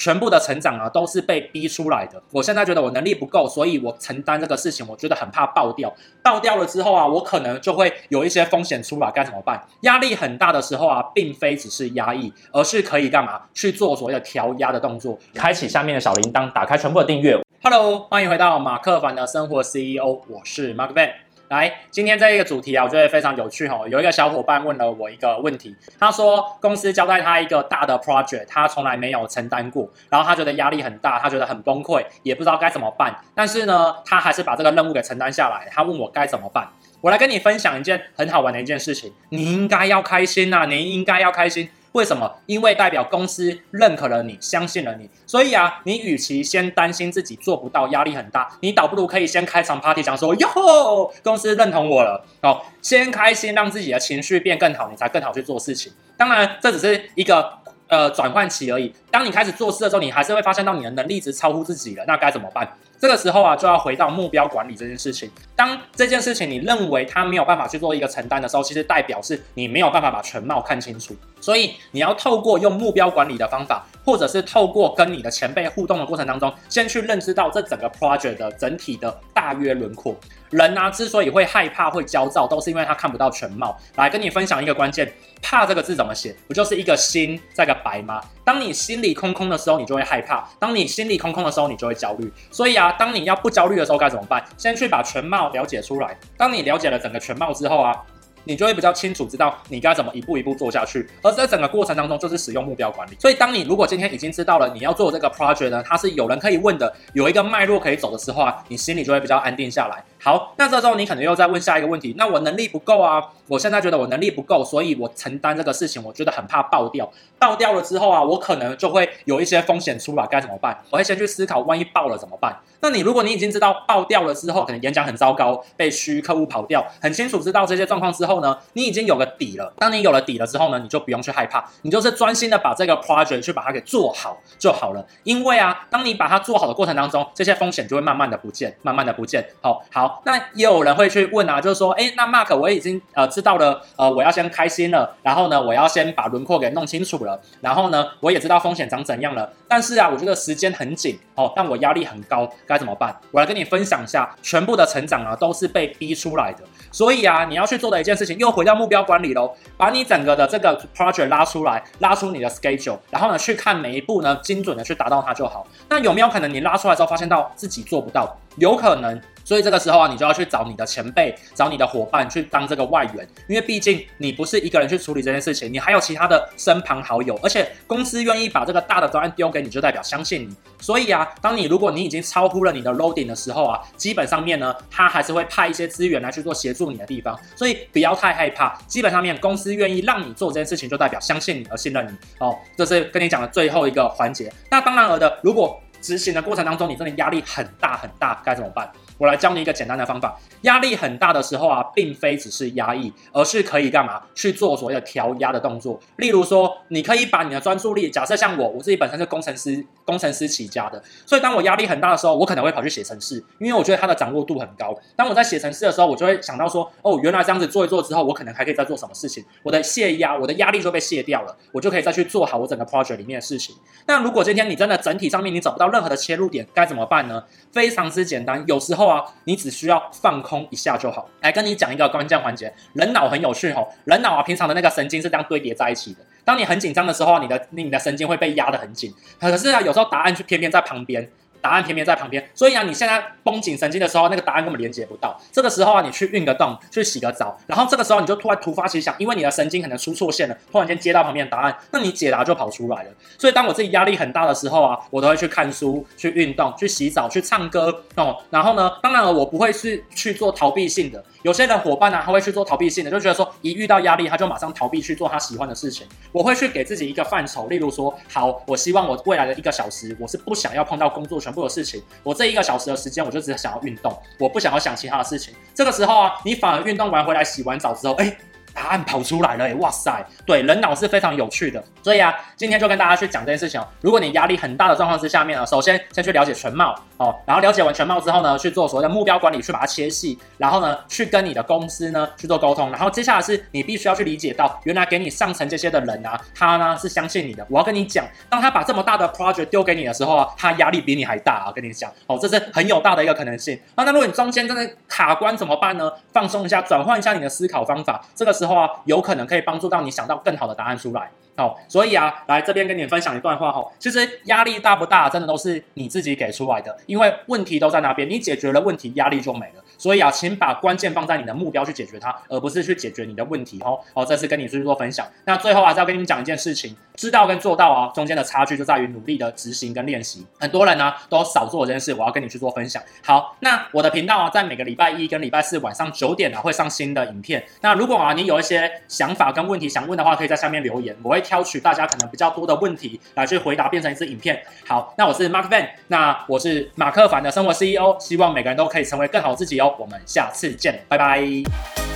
全部的成长啊都是被逼出来的。我现在觉得我能力不够，所以我承担这个事情，我觉得很怕爆掉。爆掉了之后啊，我可能就会有一些风险出来，该怎么办？压力很大的时候啊，并非只是压抑，而是可以干嘛？去做所谓的调压的动作，开启下面的小铃铛，打开全部的订阅。Hello，欢迎回到马克凡的生活 CEO，我是 Mark Van。来，今天这一个主题啊，我觉得非常有趣哈。有一个小伙伴问了我一个问题，他说公司交代他一个大的 project，他从来没有承担过，然后他觉得压力很大，他觉得很崩溃，也不知道该怎么办。但是呢，他还是把这个任务给承担下来。他问我该怎么办，我来跟你分享一件很好玩的一件事情。你应该要开心呐，你应该要开心。为什么？因为代表公司认可了你，相信了你。所以啊，你与其先担心自己做不到，压力很大，你倒不如可以先开场 party，讲说哟，公司认同我了。哦，先开心，让自己的情绪变更好，你才更好去做事情。当然，这只是一个呃转换期而已。当你开始做事的时候，你还是会发现到你的能力值超乎自己了。那该怎么办？这个时候啊，就要回到目标管理这件事情。当这件事情你认为他没有办法去做一个承担的时候，其实代表是你没有办法把全貌看清楚。所以你要透过用目标管理的方法，或者是透过跟你的前辈互动的过程当中，先去认知到这整个 project 的整体的大约轮廓。人啊，之所以会害怕、会焦躁，都是因为他看不到全貌。来跟你分享一个关键，怕这个字怎么写？不就是一个心再个白吗？当你心里空空的时候，你就会害怕；当你心里空空的时候，你就会焦虑。所以啊，当你要不焦虑的时候该怎么办？先去把全貌了解出来。当你了解了整个全貌之后啊。你就会比较清楚知道你该怎么一步一步做下去，而在整个过程当中就是使用目标管理。所以，当你如果今天已经知道了你要做这个 project 呢，它是有人可以问的，有一个脉络可以走的时候啊，你心里就会比较安定下来。好，那这时候你可能又在问下一个问题，那我能力不够啊，我现在觉得我能力不够，所以我承担这个事情，我觉得很怕爆掉。爆掉了之后啊，我可能就会有一些风险出来，该怎么办？我会先去思考，万一爆了怎么办？那你如果你已经知道爆掉了之后，可能演讲很糟糕，被虚，客户跑掉，很清楚知道这些状况之后呢，你已经有个底了。当你有了底了之后呢，你就不用去害怕，你就是专心的把这个 project 去把它给做好就好了。因为啊，当你把它做好的过程当中，这些风险就会慢慢的不见，慢慢的不见。好，好，那也有人会去问啊，就是说，诶，那 Mark 我已经呃知道了，呃，我要先开心了，然后呢，我要先把轮廓给弄清楚了，然后呢，我也知道风险长怎样了，但是啊，我觉得时间很紧哦，但我压力很高，该怎么办？我来跟你分享一下，全部的成长啊都是被逼出来的，所以啊，你要去做的一件事情，又回到目标管理喽，把你整个的这个 project 拉出来，拉出你的 schedule，然后呢，去看每一步呢，精准的去达到它就好。那有没有可能你拉出来之后发现到自己做不到？有可能。所以这个时候啊，你就要去找你的前辈，找你的伙伴去当这个外援，因为毕竟你不是一个人去处理这件事情，你还有其他的身旁好友，而且公司愿意把这个大的专案丢给你，就代表相信你。所以啊，当你如果你已经超乎了你的 loading 的时候啊，基本上面呢，他还是会派一些资源来去做协助你的地方，所以不要太害怕。基本上面公司愿意让你做这件事情，就代表相信你而信任你哦。这是跟你讲的最后一个环节。那当然了的，如果执行的过程当中你真的压力很大很大，该怎么办？我来教你一个简单的方法。压力很大的时候啊，并非只是压抑，而是可以干嘛？去做所谓的调压的动作。例如说，你可以把你的专注力，假设像我，我自己本身是工程师，工程师起家的，所以当我压力很大的时候，我可能会跑去写程式，因为我觉得它的掌握度很高。当我在写程式的时候，我就会想到说，哦，原来这样子做一做之后，我可能还可以再做什么事情？我的泄压，我的压力就被卸掉了，我就可以再去做好我整个 project 里面的事情。那如果今天你真的整体上面你找不到任何的切入点，该怎么办呢？非常之简单，有时候啊。你只需要放空一下就好。来跟你讲一个关键环节，人脑很有趣吼，人脑啊，平常的那个神经是这样堆叠在一起的。当你很紧张的时候，你的你的神经会被压得很紧。可是啊，有时候答案却偏偏在旁边。答案偏偏在旁边，所以啊，你现在绷紧神经的时候，那个答案根本连接不到。这个时候啊，你去运个动，去洗个澡，然后这个时候你就突然突发奇想，因为你的神经可能出错线了，突然间接到旁边的答案，那你解答就跑出来了。所以当我自己压力很大的时候啊，我都会去看书、去运动、去洗澡、去唱歌哦。然后呢，当然了，我不会是去做逃避性的。有些人伙伴呢、啊，他会去做逃避性的，就觉得说一遇到压力，他就马上逃避去做他喜欢的事情。我会去给自己一个范畴，例如说，好，我希望我未来的一个小时，我是不想要碰到工作全部的事情。我这一个小时的时间，我就只想要运动，我不想要想其他的事情。这个时候啊，你反而运动完回来，洗完澡之后，哎。答案跑出来了，哇塞，对，人脑是非常有趣的。所以啊，今天就跟大家去讲这件事情哦。如果你压力很大的状况之下面呢，首先先去了解全貌哦，然后了解完全貌之后呢，去做所谓的目标管理，去把它切细，然后呢，去跟你的公司呢去做沟通，然后接下来是你必须要去理解到，原来给你上层这些的人啊，他呢是相信你的。我要跟你讲，当他把这么大的 project 丢给你的时候啊，他压力比你还大啊，跟你讲哦，这是很有大的一个可能性。那那如果你中间真的卡关怎么办呢？放松一下，转换一下你的思考方法，这个时候话，有可能可以帮助到你想到更好的答案出来。好，所以啊，来这边跟你分享一段话哈。其实压力大不大，真的都是你自己给出来的，因为问题都在那边，你解决了问题，压力就没了。所以啊，请把关键放在你的目标去解决它，而不是去解决你的问题哦。好，这次跟你去做分享。那最后还是要跟你们讲一件事情，知道跟做到啊，中间的差距就在于努力的执行跟练习。很多人呢都少做这件事，我要跟你去做分享。好，那我的频道啊，在每个礼拜一跟礼拜四晚上九点啊，会上新的影片。那如果啊，你有一些想法跟问题想问的话，可以在下面留言，我会挑取大家可能比较多的问题来去回答，变成一支影片。好，那我是 Mark Van，那我是马克凡的生活 CEO，希望每个人都可以成为更好自己哦。我们下次见，拜拜。